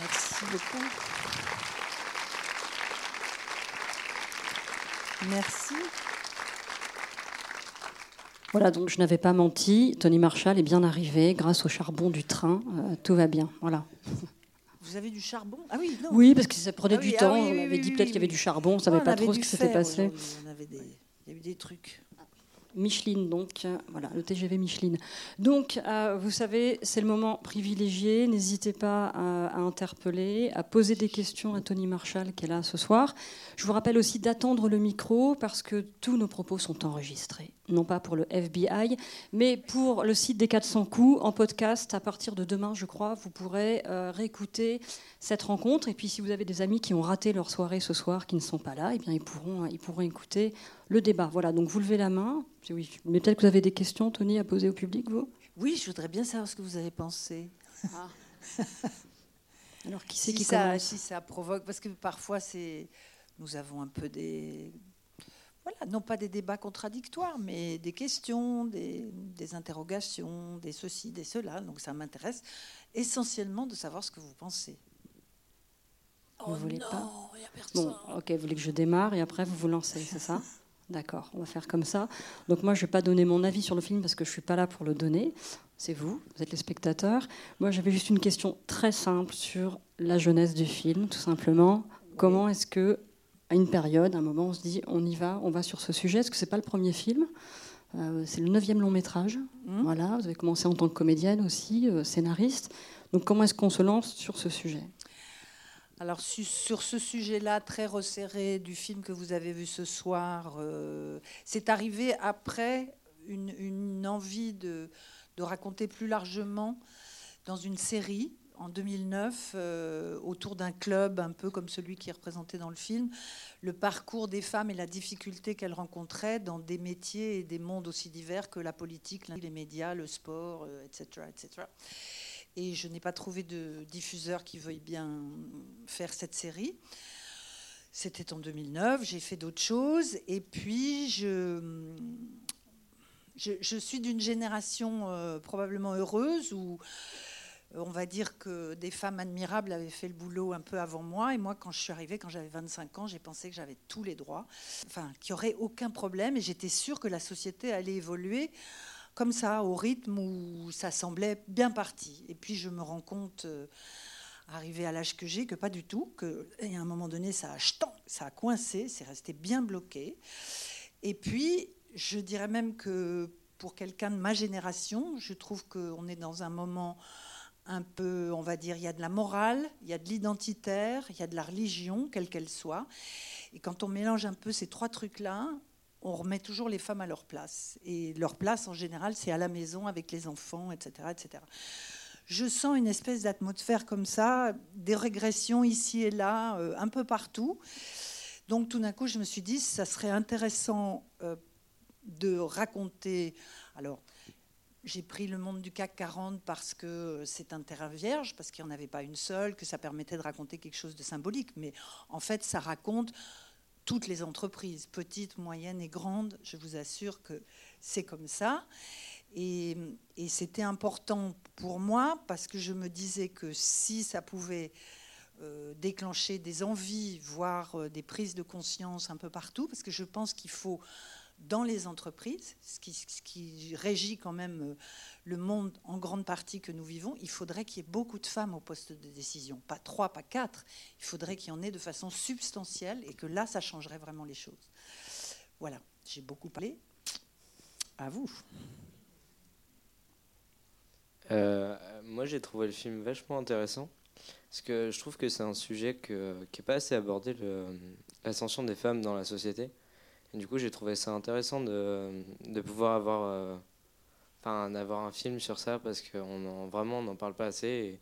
Merci beaucoup. Merci. Voilà, donc je n'avais pas menti. Tony Marshall est bien arrivé grâce au charbon du train. Euh, tout va bien. Voilà. Vous avez du charbon? Ah oui, non. Oui, parce que ça prenait Ah du ah temps. oui, on avait oui, dit oui, peut-être qu'il y avait oui. du charbon. On ne savait on pas trop ce qui s'était passé. aujourd'hui, on avait des- Il y a eu des trucs. Micheline, donc, euh, voilà, le TGV Micheline. Donc, euh, vous savez, c'est le moment privilégié. N'hésitez pas à, interpeller, à poser des questions à Tony Marshall qui est là ce soir. Je vous rappelle aussi d'attendre le micro parce que tous nos propos sont enregistrés. Non pas pour le FBI, mais pour le site des 400 coups en podcast. À partir de demain, je crois, vous pourrez euh, réécouter cette rencontre. Et puis, si vous avez des amis qui ont raté leur soirée ce soir, qui ne sont pas là, eh bien, ils pourront, ils pourront écouter le débat. Voilà, donc vous levez la main. Oui, mais peut-être que vous avez des questions, Tony, à poser au public, vous? Oui, je voudrais bien savoir ce que vous avez pensé. Alors, qui c'est si qui ça, commence? si ça provoque, parce que parfois c'est, nous avons un peu des, voilà, non pas des débats contradictoires, mais des questions, des, des interrogations, des ceci, des cela. Donc ça m'intéresse essentiellement de savoir ce que vous pensez. Vous oh voulez non, pas il y a personne. Bon, ok, vous voulez que je démarre et après vous vous lancez, c'est ça? D'accord, on va faire comme ça. Donc moi, je ne vais pas donner mon avis sur le film parce que je ne suis pas là pour le donner. C'est vous, vous êtes les spectateurs. Moi, j'avais juste une question très simple sur la jeunesse du film, tout simplement. Comment est-ce que, à une période, à un moment, on se dit, on y va, on va sur ce sujet. Est-ce que c'est pas le premier film? Euh, C'est le neuvième long métrage. Hmm Voilà, vous avez commencé en tant que comédienne aussi, euh, scénariste. Donc comment est-ce qu'on se lance sur ce sujet? Alors su- sur ce sujet-là très resserré du film que vous avez vu ce soir, euh, c'est arrivé après une, une envie de, de raconter plus largement dans une série en 2009 euh, autour d'un club un peu comme celui qui est représenté dans le film, le parcours des femmes et la difficulté qu'elles rencontraient dans des métiers et des mondes aussi divers que la politique, les médias, le sport, euh, etc., etc. Et je n'ai pas trouvé de diffuseur qui veuille bien faire cette série. C'était en 2009, j'ai fait d'autres choses. Et puis, je, je, suis d'une génération euh, probablement heureuse où on va dire que des femmes admirables avaient fait le boulot un peu avant moi. Et moi, quand je suis arrivée, quand j'avais 25 ans, j'ai pensé que j'avais tous les droits, enfin, qu'il n'y aurait aucun problème. Et j'étais sûre que la société allait évoluer comme ça, au rythme où ça semblait bien parti. Et puis je me rends compte, euh, arrivé à l'âge que j'ai, que pas du tout, et à un moment donné, ça a, jetant, ça a coincé, c'est resté bien bloqué. Et puis, je dirais même que pour quelqu'un de ma génération, je trouve qu'on est dans un moment un peu, on va dire, il y a de la morale, il y a de l'identitaire, il y a de la religion, quelle qu'elle soit. Et quand on mélange un peu ces trois trucs-là, on remet toujours les femmes à leur place. Et leur place, en général, c'est à la maison avec les enfants, etc. etc. Je sens une espèce d'atmosphère comme ça, des régressions ici et là, euh, un peu partout. Donc tout d'un coup, je me suis dit, ça serait intéressant euh, de raconter. Alors, j'ai pris le monde du CAC 40 parce que c'est un terrain vierge, parce qu'il n'y en avait pas une seule, que ça permettait de raconter quelque chose de symbolique. Mais en fait, ça raconte toutes les entreprises, petites, moyennes et grandes. Je vous assure que c'est comme ça. Et, c'était important pour moi parce que je me disais que si ça pouvait euh, déclencher des envies, voire euh, des prises de conscience un peu partout, parce que je pense qu'il faut dans les entreprises, ce qui, régit quand même euh, le monde en grande partie que nous vivons, il faudrait qu'il y ait beaucoup de femmes au poste de décision. Pas trois, pas quatre. Il faudrait qu'il y en ait de façon substantielle et que là, ça changerait vraiment les choses. Voilà, j'ai beaucoup parlé. À vous. Euh, moi, j'ai trouvé le film vachement intéressant. Parce que je trouve que c'est un sujet qui n'est pas assez abordé, l'ascension des femmes dans la société. Du coup, j'ai trouvé ça intéressant de, de pouvoir avoir, euh, d'avoir un film sur ça parce qu'on en, vraiment on n'en parle pas assez. Et,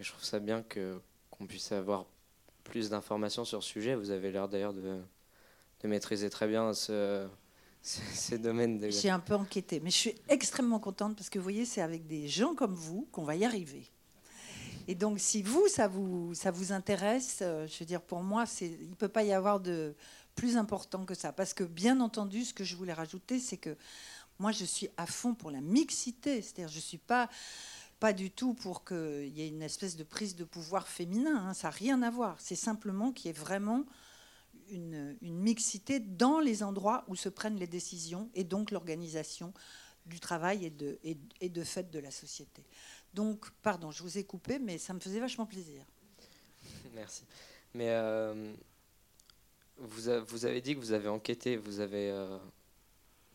je trouve ça bien que, qu'on puisse avoir plus d'informations sur ce sujet. Vous avez l'air d'ailleurs de, de maîtriser très bien ce, ces domaines. De... J'ai un peu enquêté, mais je suis extrêmement contente parce que vous voyez, c'est avec des gens comme vous qu'on va y arriver. Et donc, si vous, ça vous, ça vous intéresse, euh, je veux dire, pour moi, il ne peut pas y avoir de plus important que ça. Parce que, bien entendu, ce que je voulais rajouter, c'est que moi, je suis à fond pour la mixité. C'est-à-dire, je ne suis pas pas du tout pour qu'il y ait une espèce de prise de pouvoir féminin. hein, ça n'a rien à voir. C'est simplement qu'il y ait vraiment une, mixité dans les endroits où se prennent les décisions et donc l'organisation du travail et de, et, et de fait de la société. Donc, pardon, je vous ai coupé, mais ça me faisait vachement plaisir. Merci. Mais euh, vous, a- vous avez dit que vous avez enquêté, vous avez euh,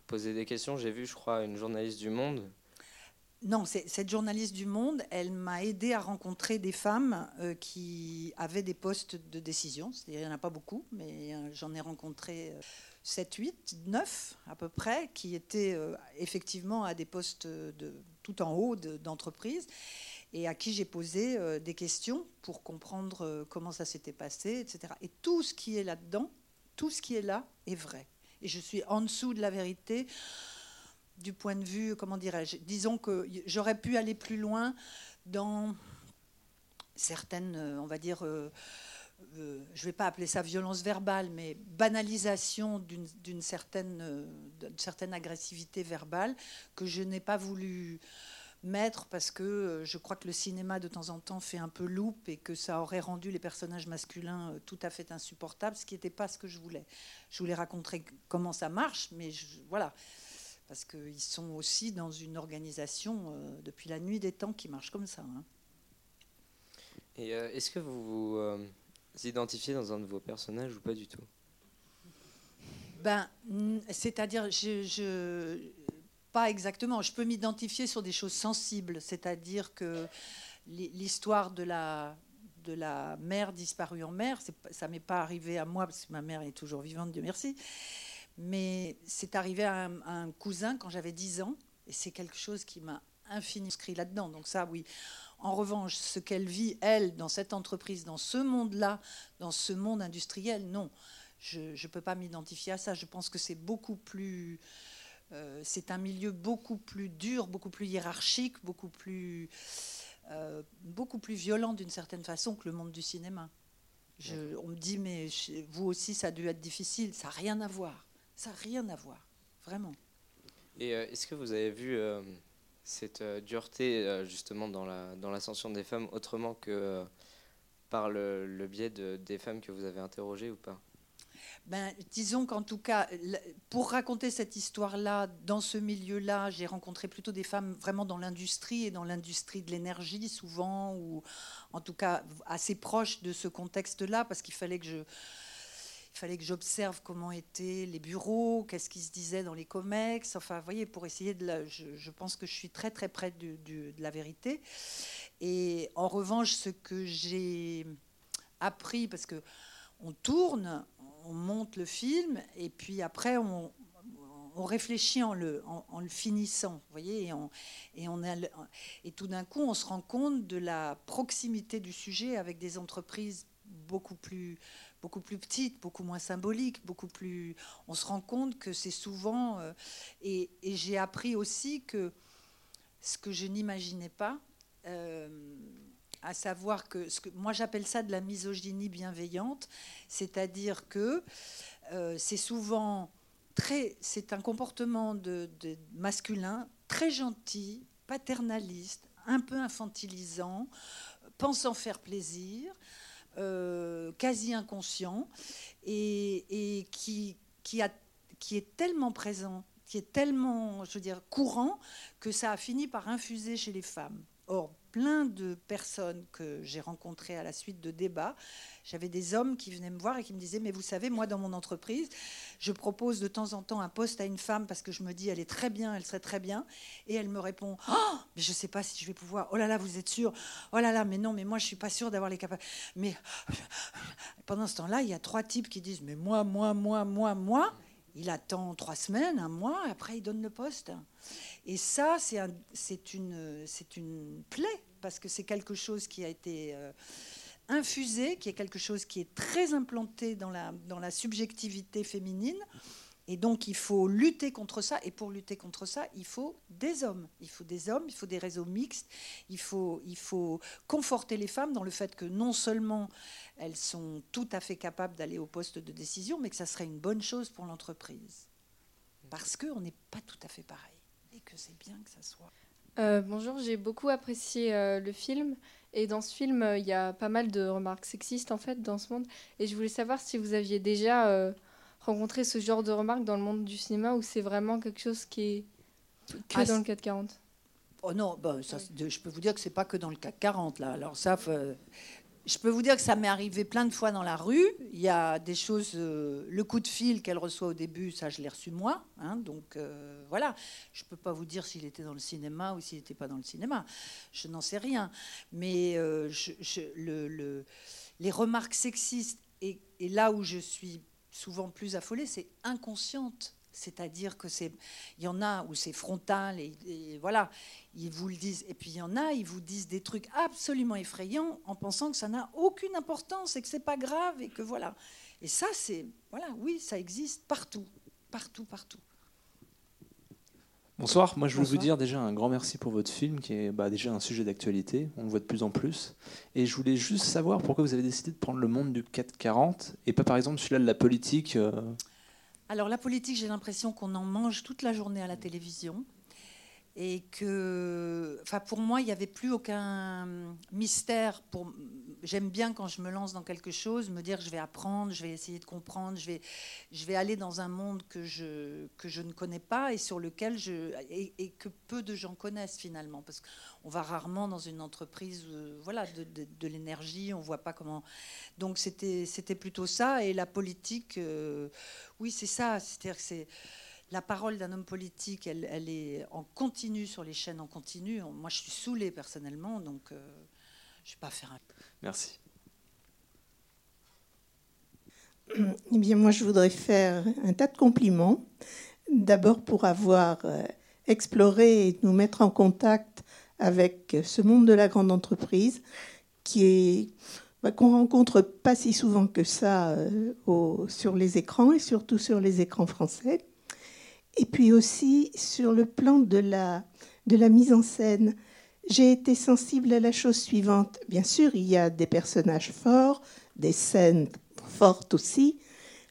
posé des questions. J'ai vu, je crois, une journaliste du Monde. Non, cette journaliste du Monde, elle m'a aidé à rencontrer des femmes euh, qui avaient des postes de décision. C'est-à-dire, il n'y en a pas beaucoup, mais j'en ai rencontré 7, 8, 9 à peu près, qui étaient euh, effectivement à des postes tout en haut de- d'entreprise et à qui j'ai posé euh, des questions pour comprendre euh, comment ça s'était passé, etc. Et tout ce qui est là-dedans, tout ce qui est là est vrai. Et je suis en dessous de la vérité du point de vue, comment dirais-je, disons que j'aurais pu aller plus loin dans certaines, on va dire, euh, je ne vais pas appeler ça violence verbale, mais banalisation d'une d'une certaine, euh, d'une certaine agressivité verbale que je n'ai pas voulu mettre parce que euh, je crois que le cinéma de temps en temps fait un peu loupe et que ça aurait rendu les personnages masculins tout à fait insupportables, ce qui n'était pas ce que je voulais. Je voulais raconter comment ça marche, mais voilà parce qu'ils sont aussi dans une organisation depuis la nuit des temps qui marche comme ça. hein. Et est-ce que vous identifiez dans un de vos personnages ou pas du tout? Ben, c'est-à-dire, je, pas exactement. Je peux m'identifier sur des choses sensibles, c'est-à-dire que l'hi- l'histoire de la de la mère disparue en mer, ça m'est pas arrivé à moi parce que ma mère est toujours vivante, Dieu merci. Mais c'est arrivé à un, à un cousin quand j'avais 10 ans, et c'est quelque chose qui m'a infiniment inscrit là-dedans. Donc ça, oui. En revanche, ce qu'elle vit, elle, dans cette entreprise, dans ce monde-là, dans ce monde industriel, non. Je ne peux pas m'identifier à ça. Je pense que c'est beaucoup plus... euh, c'est un milieu beaucoup plus dur, beaucoup plus hiérarchique, beaucoup plus, euh, beaucoup plus violent d'une certaine façon que le monde du cinéma. Je- on me dit, mais vous aussi, ça a dû être difficile. Ça n'a rien à voir. Ça n'a rien à voir. Vraiment. Et euh, est-ce que vous avez vu cette euh, dureté euh, justement dans la dans l'ascension des femmes autrement que euh, par le, le biais de, des femmes que vous avez interrogées ou pas? Ben, disons qu'en tout cas, pour raconter cette histoire-là, dans ce milieu-là, j'ai rencontré plutôt des femmes vraiment dans l'industrie et dans l'industrie de l'énergie souvent, ou en tout cas assez proches de ce contexte-là, parce qu'il fallait que je, il fallait que j'observe comment étaient les bureaux, qu'est-ce qui se disait dans les comex. Enfin, vous voyez, pour essayer de la, je, pense que je suis très très près de la vérité. Et en revanche, ce que j'ai appris, parce que on tourne, on monte le film, et puis après on, réfléchit en le, en, le finissant, vous voyez, et, et, on et tout d'un coup on se rend compte de la proximité du sujet avec des entreprises beaucoup plus, beaucoup plus petites, beaucoup moins symboliques, beaucoup plus. On se rend compte que c'est souvent. euh, et j'ai appris aussi que ce que je n'imaginais pas, euh, à savoir que, moi j'appelle ça de la misogynie bienveillante, c'est-à-dire que euh, c'est souvent très, c'est un comportement de masculin très gentil, paternaliste, un peu infantilisant, pensant faire plaisir, euh, quasi inconscient, et, qui est tellement présent, qui est tellement, je veux dire, courant, que ça a fini par infuser chez les femmes. Or, plein de personnes que j'ai rencontrées à la suite de débats, j'avais des hommes qui venaient me voir et qui me disaient, mais vous savez, moi, dans mon entreprise, je propose de temps en temps un poste à une femme parce que je me dis, elle est très bien, elle serait très bien. Et elle me répond, oh, mais je ne sais pas si je vais pouvoir. Oh là là, vous êtes sûr Oh là là, mais non, mais moi, je ne suis pas sûre d'avoir les capacités. Mais pendant ce temps-là, il y a trois types qui disent, mais moi, moi, moi, moi, moi. Il attend trois semaines, un mois, après il donne le poste. Et ça, c'est un- c'est une, c'est une plaie, parce que c'est quelque chose qui a été euh, infusé, qui est quelque chose qui est très implanté dans la, dans la subjectivité féminine. Et donc, il faut lutter contre ça. Et pour lutter contre ça, il faut des hommes. Il faut des hommes, il faut des réseaux mixtes. Il faut, il faut conforter les femmes dans le fait que non seulement elles sont tout à fait capables d'aller au poste de décision, mais que ça serait une bonne chose pour l'entreprise. Parce qu'on n'est pas tout à fait pareil. Et que c'est bien que ça soit. Bonjour, j'ai beaucoup apprécié le film. Et dans ce film, il y a pas mal de remarques sexistes en fait dans ce monde. Et je voulais savoir si vous aviez déjà rencontré ce genre de remarques dans le monde du cinéma ou c'est vraiment quelque chose qui est que ah, dans le 440 Oh non, bah, je peux vous dire que c'est pas que dans le CAC 40 là. Alors ça, je peux vous dire que ça m'est arrivé plein de fois dans la rue. Il y a des choses, euh, le coup de fil qu'elle reçoit au début, ça je l'ai reçu moi. Hein, donc euh, voilà, je peux pas vous dire s'il était dans le cinéma ou s'il n'était pas dans le cinéma. Je n'en sais rien. Mais euh, le, les remarques sexistes et là où je suis souvent plus affolée, c'est inconsciente. C'est-à-dire que c'est, il y en a où c'est frontal et, voilà, ils vous le disent. Et puis il y en a, ils vous disent des trucs absolument effrayants en pensant que ça n'a aucune importance et que c'est pas grave et que voilà. Et ça, c'est voilà, oui, ça existe partout, partout, partout. Bonsoir, moi je voulais vous dire déjà un grand merci pour votre film qui est bah, déjà un sujet d'actualité, on le voit de plus en plus. Et je voulais juste savoir pourquoi vous avez décidé de prendre le monde du 440 et pas par exemple celui-là de la politique. Euh, alors la politique, j'ai l'impression qu'on en mange toute la journée à la télévision et que, enfin, pour moi, il n'y avait plus aucun mystère. Pour, j'aime bien quand je me lance dans quelque chose, me dire je vais apprendre, je vais essayer de comprendre, je vais, je vais aller dans un monde que je que je ne connais pas et sur lequel je et, que peu de gens connaissent finalement, parce qu'on va rarement dans une entreprise, euh, voilà, de, l'énergie, on voit pas comment. Donc c'était c'était plutôt ça et la politique, euh, oui, c'est ça, c'est-à-dire que c'est la parole d'un homme politique, elle, est en continu sur les chaînes en continu. Moi, je suis saoulée personnellement, donc euh, je ne vais pas faire un. Merci. Eh bien, moi, je voudrais faire un tas de compliments. D'abord pour avoir euh, exploré et nous mettre en contact avec ce monde de la grande entreprise qui est bah, qu'on rencontre pas si souvent que ça euh, sur les écrans et surtout sur les écrans français. Et puis aussi sur le plan de la, mise en scène, j'ai été sensible à la chose suivante. Bien sûr, il y a des personnages forts, des scènes fortes aussi,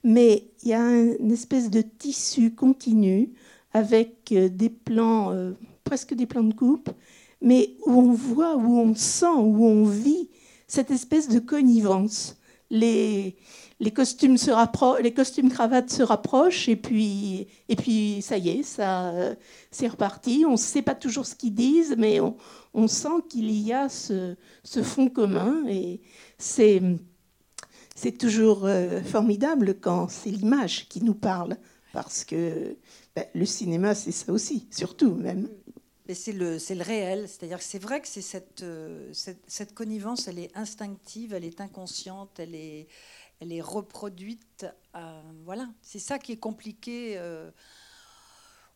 mais il y a une espèce de tissu continu avec euh, des plans, euh, presque des plans de coupe, mais où on voit, où on sent, où on vit cette espèce de connivence. Les, les costumes cravates se rapprochent et puis et puis ça y est, ça c'est reparti. On ne sait pas toujours ce qu'ils disent, mais on, sent qu'il y a ce, fond commun et c'est c'est toujours euh, formidable quand c'est l'image qui nous parle parce que ben, le cinéma c'est ça aussi, surtout même. Mais c'est le, le réel, c'est-à-dire que c'est vrai que c'est cette, euh, cette, cette, connivence, elle est instinctive, elle est inconsciente, elle est, elle est reproduite. voilà, c'est ça qui est compliqué. Euh,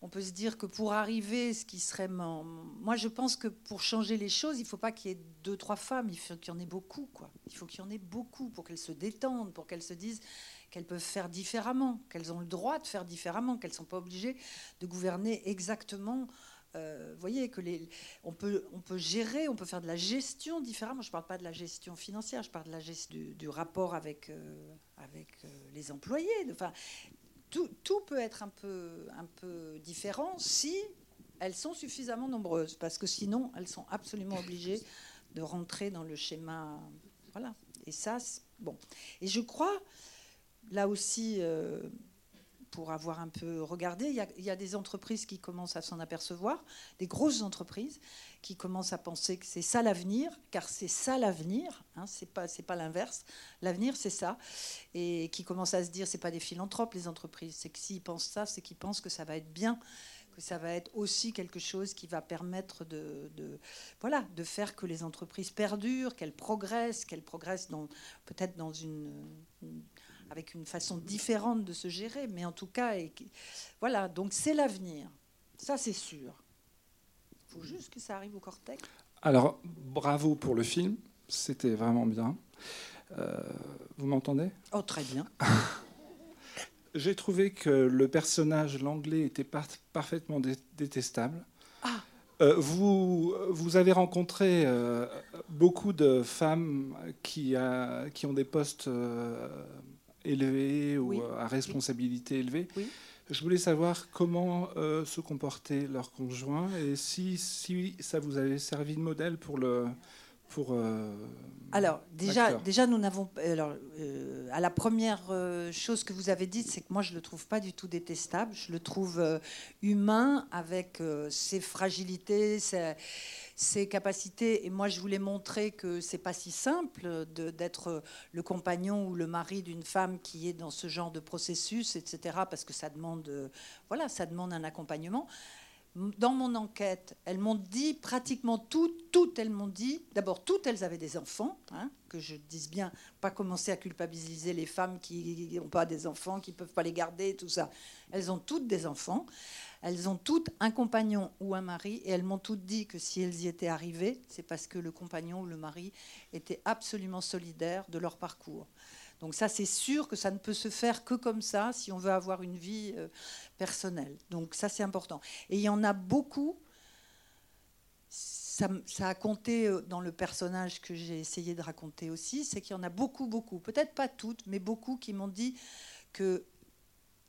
on peut se dire que pour arriver, ce qui serait. Moi, je pense que pour changer les choses, il ne faut pas qu'il y ait deux, trois femmes, il faut qu'il y en ait beaucoup. Quoi. Il faut qu'il y en ait beaucoup pour qu'elles se détendent, pour qu'elles se disent qu'elles peuvent faire différemment, qu'elles ont le droit de faire différemment, qu'elles ne sont pas obligées de gouverner exactement euh, voyez que les, on, peut, on peut gérer, on peut faire de la gestion différemment. Je ne parle pas de la gestion financière, je parle de la gestion du, rapport avec, euh, avec euh, les employés. Enfin, tout, tout, peut être un peu, un peu différent si elles sont suffisamment nombreuses, parce que sinon, elles sont absolument obligées de rentrer dans le schéma. Voilà. Et ça, bon. Et je crois, là aussi, pour avoir un peu regardé, il y, a, des entreprises qui commencent à s'en apercevoir, des grosses entreprises qui commencent à penser que c'est ça l'avenir, car c'est ça l'avenir, hein, c'est pas pas l'inverse. L'avenir c'est ça, et qui commencent à se dire c'est pas des philanthropes les entreprises, c'est que s'ils pensent ça, c'est qu'ils pensent que ça va être bien, que ça va être aussi quelque chose qui va permettre de, voilà de faire que les entreprises perdurent, qu'elles progressent, qu'elles progressent peut-être dans une avec une façon différente de se gérer, mais en tout cas, et, voilà, donc c'est l'avenir, ça c'est sûr. Il faut juste que ça arrive au cortex. Alors, bravo pour le film, c'était vraiment bien. Euh, vous m'entendez? Oh, très bien. J'ai trouvé que le personnage, l'anglais, était parfaitement détestable. Ah. Euh, vous, vous avez rencontré euh, beaucoup de femmes qui, a, qui ont des postes élevés ou à responsabilité élevée. Je voulais savoir comment euh, se comportait leur conjoint et si, si ça vous avait servi de modèle pour le. Pour, euh, alors déjà, déjà nous n'avons alors euh, à la première euh, chose que vous avez dite, c'est que moi je le trouve pas du tout détestable. Je le trouve euh, humain avec euh, ses fragilités, ses, ses capacités. Et moi je voulais montrer que c'est pas si simple d'être le compagnon ou le mari d'une femme qui est dans ce genre de processus, etc. Parce que ça demande, voilà, ça demande un accompagnement. Dans mon enquête, elles m'ont dit pratiquement toutes, toutes elles m'ont dit, d'abord toutes elles avaient des enfants, hein, que je dise bien, pas commencer à culpabiliser les femmes qui n'ont pas des enfants, qui ne peuvent pas les garder, tout ça. Elles ont toutes des enfants, elles ont toutes un compagnon ou un mari, et elles m'ont toutes dit que si elles y étaient arrivées, c'est parce que le compagnon ou le mari était absolument solidaire de leur parcours. Donc ça, c'est sûr que ça ne peut se faire que comme ça si on veut avoir une vie euh, personnelle. Donc ça, c'est important. Et il y en a beaucoup. Ça, ça a compté euh, dans le personnage que j'ai essayé de raconter aussi, c'est qu'il y en a beaucoup, beaucoup, peut-être pas toutes, mais beaucoup qui m'ont dit que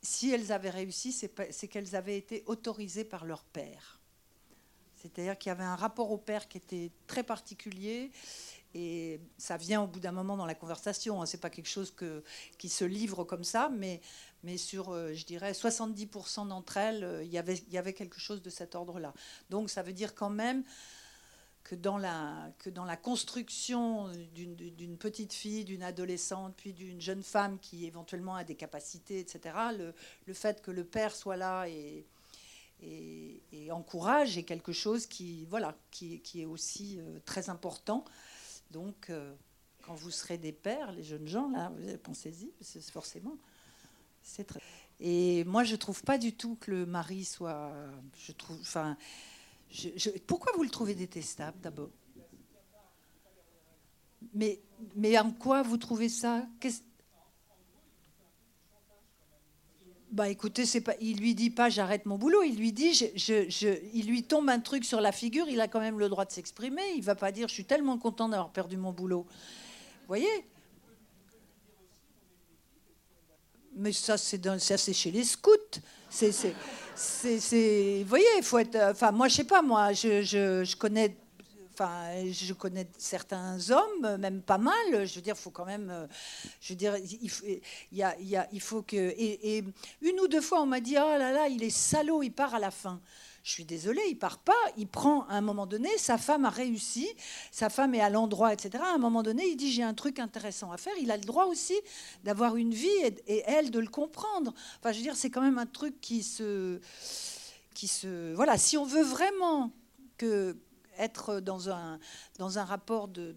si elles avaient réussi, c'est qu'elles avaient été autorisées par leur père. C'est-à-dire qu'il y avait un rapport au père qui était très particulier et ça vient au bout d'un moment dans la conversation. Hein. C'est pas quelque chose qui se livre comme ça, mais, sur, euh, je dirais, 70% d'entre elles, euh, il y avait quelque chose de cet ordre-là. Donc ça veut dire quand même que dans la, que dans la construction d'une petite fille, d'une adolescente, puis d'une jeune femme qui éventuellement a des capacités, etc., le, le fait que le père soit là et, et, encourage est quelque chose qui, voilà, qui, qui est aussi euh, très important. Donc, euh, quand vous serez des pères, les jeunes gens, là, pensez-y, forcément. C'est. Et moi, je trouve pas du tout que le mari soit. Je trouve. Enfin. Pourquoi vous le trouvez détestable d'abord? Mais, en quoi vous trouvez ça? Bah écoutez, il lui dit pas j'arrête mon boulot, il lui dit je, il lui tombe un truc sur la figure, il a quand même le droit de s'exprimer, il va pas dire je suis tellement content d'avoir perdu mon boulot. Vous voyez? Mais ça c'est chez les scouts. C'est- vous voyez, il faut être enfin moi je sais pas moi, je, je, je connais Enfin, je connais certains hommes, même pas mal. Je veux dire, faut quand même. euh, Je veux dire, il faut, il y a, il y a- il faut que. Et, et une ou deux fois, on m'a dit Oh là là, il est salaud, il part à la fin. Je suis désolée, il part pas. Il prend à un moment donné, sa femme a réussi, sa femme est à l'endroit, etc. À un moment donné, il dit J'ai un truc intéressant à faire. Il a le droit aussi d'avoir une vie et, elle de le comprendre. Enfin, je veux dire, c'est quand même un truc qui se. Qui se voilà, si on veut vraiment être dans un, dans un rapport de-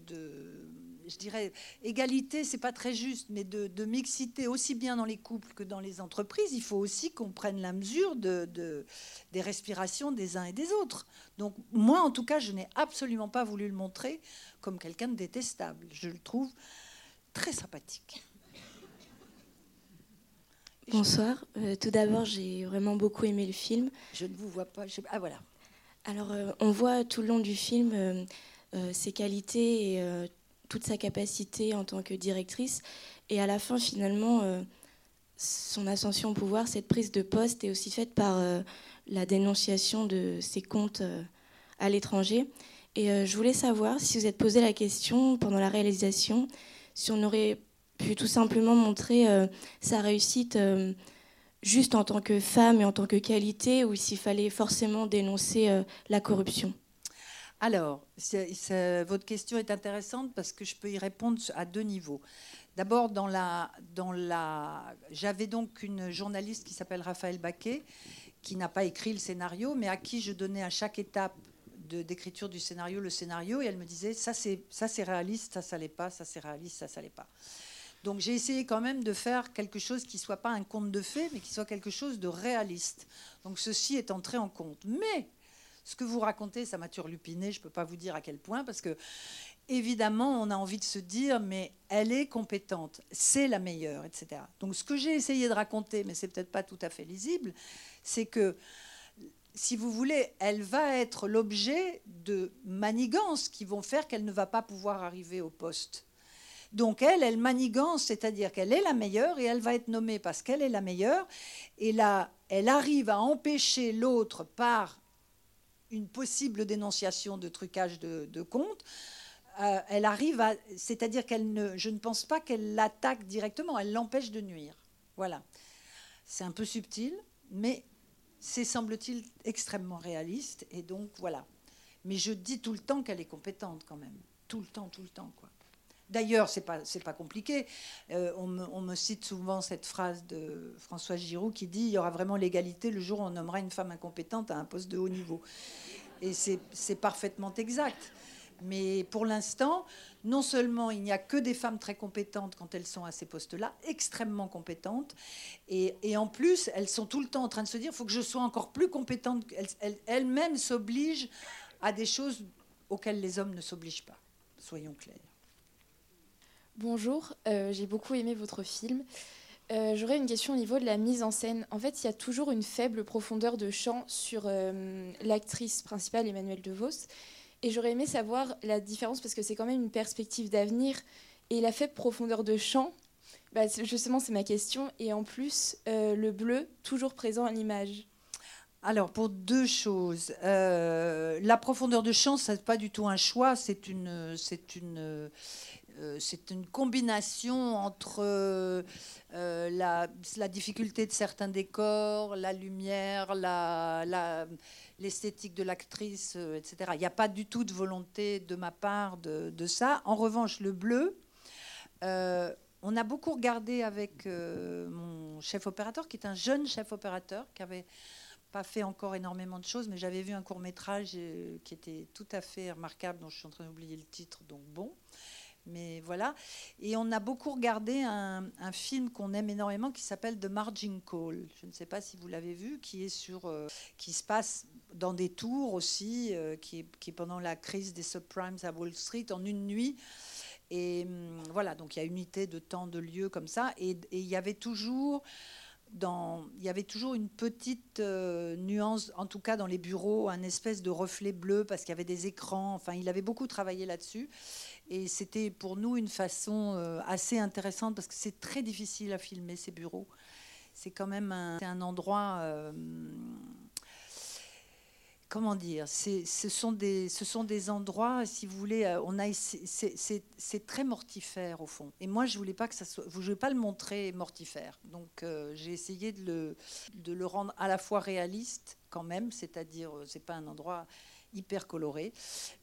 je dirais, égalité, c'est pas très juste, mais de, de mixité aussi bien dans les couples que dans les entreprises, il faut aussi qu'on prenne la mesure de, de- des respirations des uns et des autres. Donc moi, en tout cas, je n'ai absolument pas voulu le montrer comme quelqu'un de détestable. Je le trouve très sympathique. Bonsoir. Euh, tout d'abord, j'ai vraiment beaucoup aimé le film. Je ne vous vois pas. je- Ah voilà. Alors, euh, on voit tout le long du film euh, ses qualités et toute sa capacité en tant que directrice. Et à la fin, finalement, euh, son ascension au pouvoir, cette prise de poste est aussi faite par euh, la dénonciation de ses comptes euh, à l'étranger. Et je voulais savoir si vous êtes posé la question pendant la réalisation, si on aurait pu tout simplement montrer sa réussite. juste en tant que femme et en tant que qualité ou s'il fallait forcément dénoncer la corruption Alors, votre question est intéressante parce que je peux y répondre à deux niveaux. D'abord, j'avais donc une journaliste qui s'appelle Raphaël Baquet, qui n'a pas écrit le scénario, mais à qui je donnais à chaque étape d'écriture du scénario le scénario, et elle me disait ça c'est ça c'est réaliste, ça ça l'est pas, ça c'est réaliste, ça ça l'est pas. Donc j'ai essayé quand même de faire quelque chose qui soit pas un conte de fées, mais qui soit quelque chose de réaliste. Donc ceci est entré en compte. Mais ce que vous racontez, ça m'a turlupiné, je ne peux pas vous dire à quel point, parce que évidemment, on a envie de se dire, mais elle est compétente, c'est la meilleure, etc. Donc ce que j'ai essayé de raconter, mais c'est peut-être pas tout à fait lisible, c'est que si vous voulez, elle va être l'objet de manigances qui vont faire qu'elle ne va pas pouvoir arriver au poste. Donc elle, elle manigance, c'est-à-dire qu'elle est la meilleure et elle va être nommée parce qu'elle est la meilleure. Et là, elle arrive à empêcher l'autre par une possible dénonciation de trucage de, compte, euh, elle arrive à. C'est-à-dire qu'elle ne. Je ne pense pas qu'elle l'attaque directement, elle l'empêche de nuire. Voilà. C'est un peu subtil, mais c'est, semble-t-il, extrêmement réaliste. Et donc, voilà. Mais je dis tout le temps qu'elle est compétente, quand même. Tout le temps, tout le temps, quoi. D'ailleurs, pas c'est pas compliqué. Euh, on, me, cite souvent cette phrase de François Giroud qui dit il y aura vraiment l'égalité le jour où on nommera une femme incompétente à un poste de haut niveau. Et c'est parfaitement exact. Mais pour l'instant, non seulement il n'y a que des femmes très compétentes quand elles sont à ces postes-là, extrêmement compétentes, et, en plus, elles sont tout le temps en train de se dire il faut que je sois encore plus compétente. Elles-mêmes elles, s'obligent à des choses auxquelles les hommes ne s'obligent pas, soyons clairs. Bonjour, euh, j'ai beaucoup aimé votre film. Euh, J'aurais une question au niveau de la mise en scène. En fait, il y a toujours une faible profondeur de champ sur euh, l'actrice principale, Emmanuelle DeVos. Et j'aurais aimé savoir la différence parce que c'est quand même une perspective d'avenir. Et la faible profondeur de champ, bah, justement, c'est ma question. Et en plus, le bleu, toujours présent à l'image. Alors, pour deux choses. La profondeur de champ, ce n'est pas du tout un choix, c'est une, c'est une, c'est une combination entre euh, la, la, difficulté de certains décors, la lumière, l'esthétique de l'actrice, euh, etc. Il n'y a pas du tout de volonté de ma part de, ça. En revanche, le bleu, euh, on a beaucoup regardé avec euh, mon chef opérateur, qui est un jeune chef opérateur, qui avait pas fait encore énormément de choses, mais j'avais vu un court métrage qui était tout à fait remarquable, dont je suis en train d'oublier le titre, donc bon. Mais voilà. Et on a beaucoup regardé un, film qu'on aime énormément qui s'appelle The Margin Call. Je ne sais pas si vous l'avez vu, qui est sur, euh, qui se passe dans des tours aussi, euh, qui, qui, pendant la crise des subprimes à Wall Street en une nuit. Et hum, voilà, donc il y a unité de temps, de lieu comme ça. Et il y avait toujours il y avait toujours une petite euh, nuance, en tout cas dans les bureaux, un espèce de reflet bleu parce qu'il y avait des écrans. Enfin, il avait beaucoup travaillé là-dessus. Et c'était pour nous une façon euh, assez intéressante parce que c'est très difficile à filmer ces bureaux. C'est quand même un, un endroit. Euh, comment dire ce sont, des, endroits, si vous voulez, euh, on a, c'est très mortifère au fond. Et moi, je voulais pas que ça soit, je voulais pas le montrer mortifère. Donc, euh, j'ai essayé de le, rendre à la fois réaliste quand même, c'est-à-dire, c'est pas un endroit hyper coloré,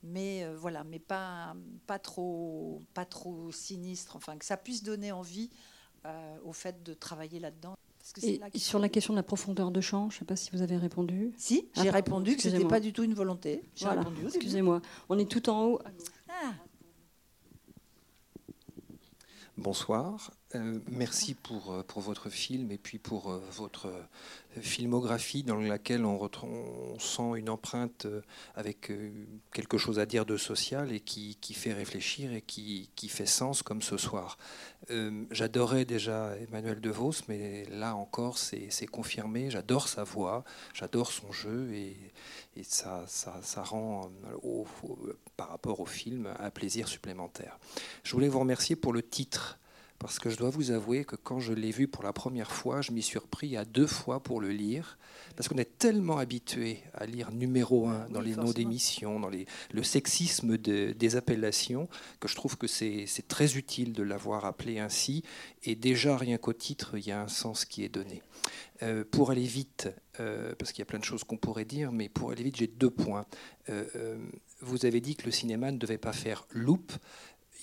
mais euh, voilà, mais pas, pas, trop, pas trop sinistre, enfin que ça puisse donner envie euh, au fait de travailler là-dedans. Et sur la question de la profondeur de champ, je ne sais pas si vous avez répondu. Si, j'ai ah, répondu que ce n'était pas du tout une volonté. Voilà, Excusez-moi. On est tout en haut. Ah. Bonsoir. Euh, merci pour, euh, pour votre film et puis pour euh, votre filmographie dans laquelle on, sent une empreinte avec quelque chose à dire de social et qui, qui fait réfléchir et qui, qui, fait sens comme ce soir. J'adorais déjà Emmanuel DeVos, mais là encore c'est confirmé. J'adore sa voix, j'adore son jeu et, et ça, ça, ça, rend au, par rapport au film un plaisir supplémentaire. Je voulais vous remercier pour le titre parce que je dois vous avouer que quand je l'ai vu pour la première fois, je m'y suis repris à deux fois pour le lire, parce qu'on est tellement habitué à lire numéro un dans les noms d'émissions, dans les, le sexisme de, des appellations, que je trouve que c'est très utile de l'avoir appelé ainsi, et déjà rien qu'au titre, il y a un sens qui est donné. Euh, pour aller vite, euh, parce qu'il y a plein de choses qu'on pourrait dire, mais pour aller vite, j'ai deux points. Euh, vous avez dit que le cinéma ne devait pas faire loupe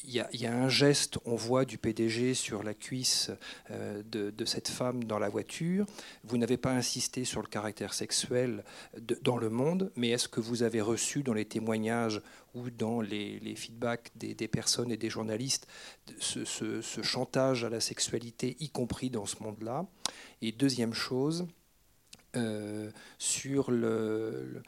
il y, a un geste, on voit du PDG sur la cuisse euh, de, cette femme dans la voiture. Vous n'avez pas insisté sur le caractère sexuel dans le monde, mais est-ce que vous avez reçu dans les témoignages ou dans les, feedbacks des, personnes et des journalistes ce, chantage à la sexualité, y compris dans ce monde-là? Et deuxième chose, euh, sur le, le,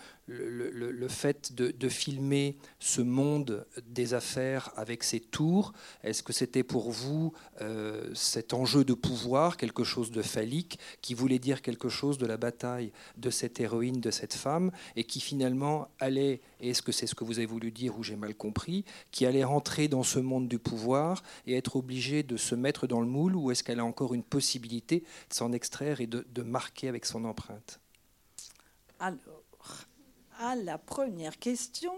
fait de, filmer ce monde des affaires avec ses tours Est-ce que c'était pour vous euh, cet enjeu de pouvoir, quelque chose de phallique, qui voulait dire quelque chose de la bataille de cette héroïne, de cette femme, et qui finalement allait, est-ce que c'est ce que vous avez voulu dire ou j'ai mal compris, qui allait rentrer dans ce monde du pouvoir et être obligée de se mettre dans le moule, ou est-ce qu'elle a encore une possibilité de s'en extraire et de, de marquer avec son empreinte? Alors, à la première question,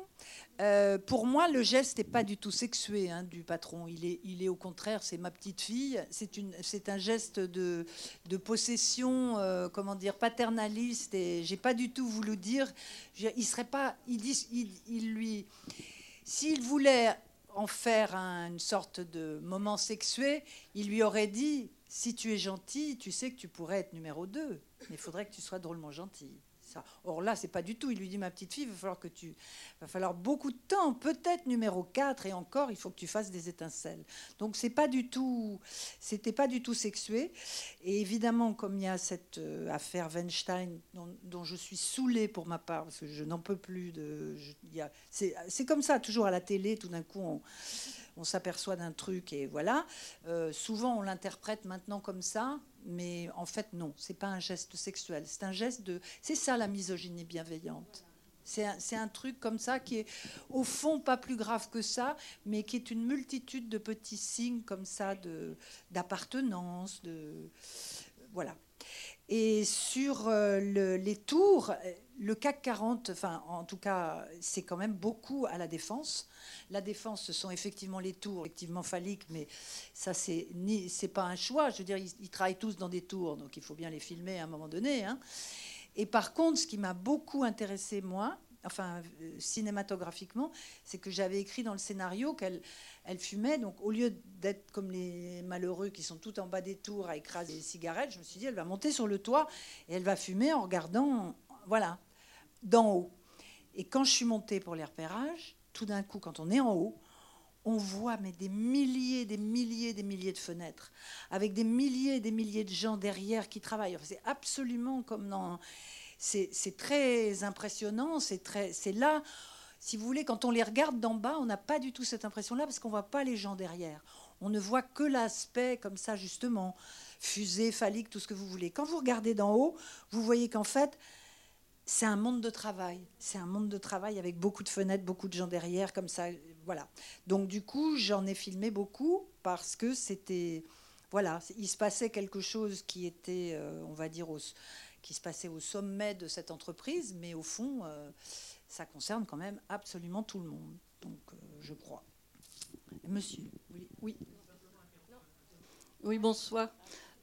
euh, pour moi, le geste n'est pas du tout sexué hein, du patron. Il est, il est au contraire, c'est ma petite fille. C'est un geste de, de possession, euh, comment dire, paternaliste. Et j'ai pas du tout voulu dire. Il serait pas. Il, dit, il, lui, s'il voulait en faire une sorte de moment sexué, il lui aurait dit si tu es gentil, tu sais que tu pourrais être numéro 2, mais il faudrait que tu sois drôlement gentil. Or là, c'est pas du tout. Il lui dit, ma petite fille, il va falloir que tu, va falloir beaucoup de temps, peut-être numéro 4 et encore, il faut que tu fasses des étincelles. Donc c'est pas du tout, c'était pas du tout sexué. Et évidemment, comme il y a cette euh, affaire Weinstein dont, je suis saoulée pour ma part parce que je n'en peux plus de, c'est comme ça toujours à la télé. Tout d'un coup, on on s'aperçoit d'un truc et voilà. Euh, souvent, on l'interprète maintenant comme ça, mais en fait, non, c'est pas un geste sexuel. C'est un geste de. C'est ça la misogynie bienveillante. C'est un, un, truc comme ça qui est au fond pas plus grave que ça, mais qui est une multitude de petits signes comme ça d'appartenance, de, voilà. Et sur euh, les tours, le CAC 40, enfin en tout cas, c'est quand même beaucoup à la défense. La défense, ce sont effectivement les tours, effectivement phalliques, mais ça, c'est c'est pas un choix. Je veux dire, ils, travaillent tous dans des tours, donc il faut bien les filmer à un moment donné. Hein. Et par contre, ce qui m'a beaucoup intéressé, moi, enfin euh, cinématographiquement, c'est que j'avais écrit dans le scénario qu'elle elle fumait. Donc au lieu d'être comme les malheureux qui sont tout en bas des tours à écraser des cigarettes, je me suis dit, elle va monter sur le toit et elle va fumer en regardant, voilà, d'en haut. Et quand je suis montée pour les repérages, tout d'un coup, quand on est en haut, on voit mais des milliers, des milliers, des milliers de fenêtres, avec des milliers des milliers de gens derrière qui travaillent. c'est absolument comme dans... C'est très impressionnant, c'est là, si vous voulez, quand on les regarde d'en bas, on n'a pas du tout cette impression-là parce qu'on voit pas les gens derrière. On ne voit que l'aspect comme ça justement, fusée, phallique, tout ce que vous voulez. Quand vous regardez d'en haut, vous voyez qu'en fait, c'est un monde de travail. C'est un monde de travail avec beaucoup de fenêtres, beaucoup de gens derrière, comme ça. Voilà. Donc, du coup, j'en ai filmé beaucoup parce que c'était. Voilà, il se passait quelque chose qui était, euh, on va dire, qui se passait au sommet de cette entreprise, mais au fond, euh, ça concerne quand même absolument tout le monde. Donc, euh, je crois. Monsieur, oui. Oui, oui bonsoir.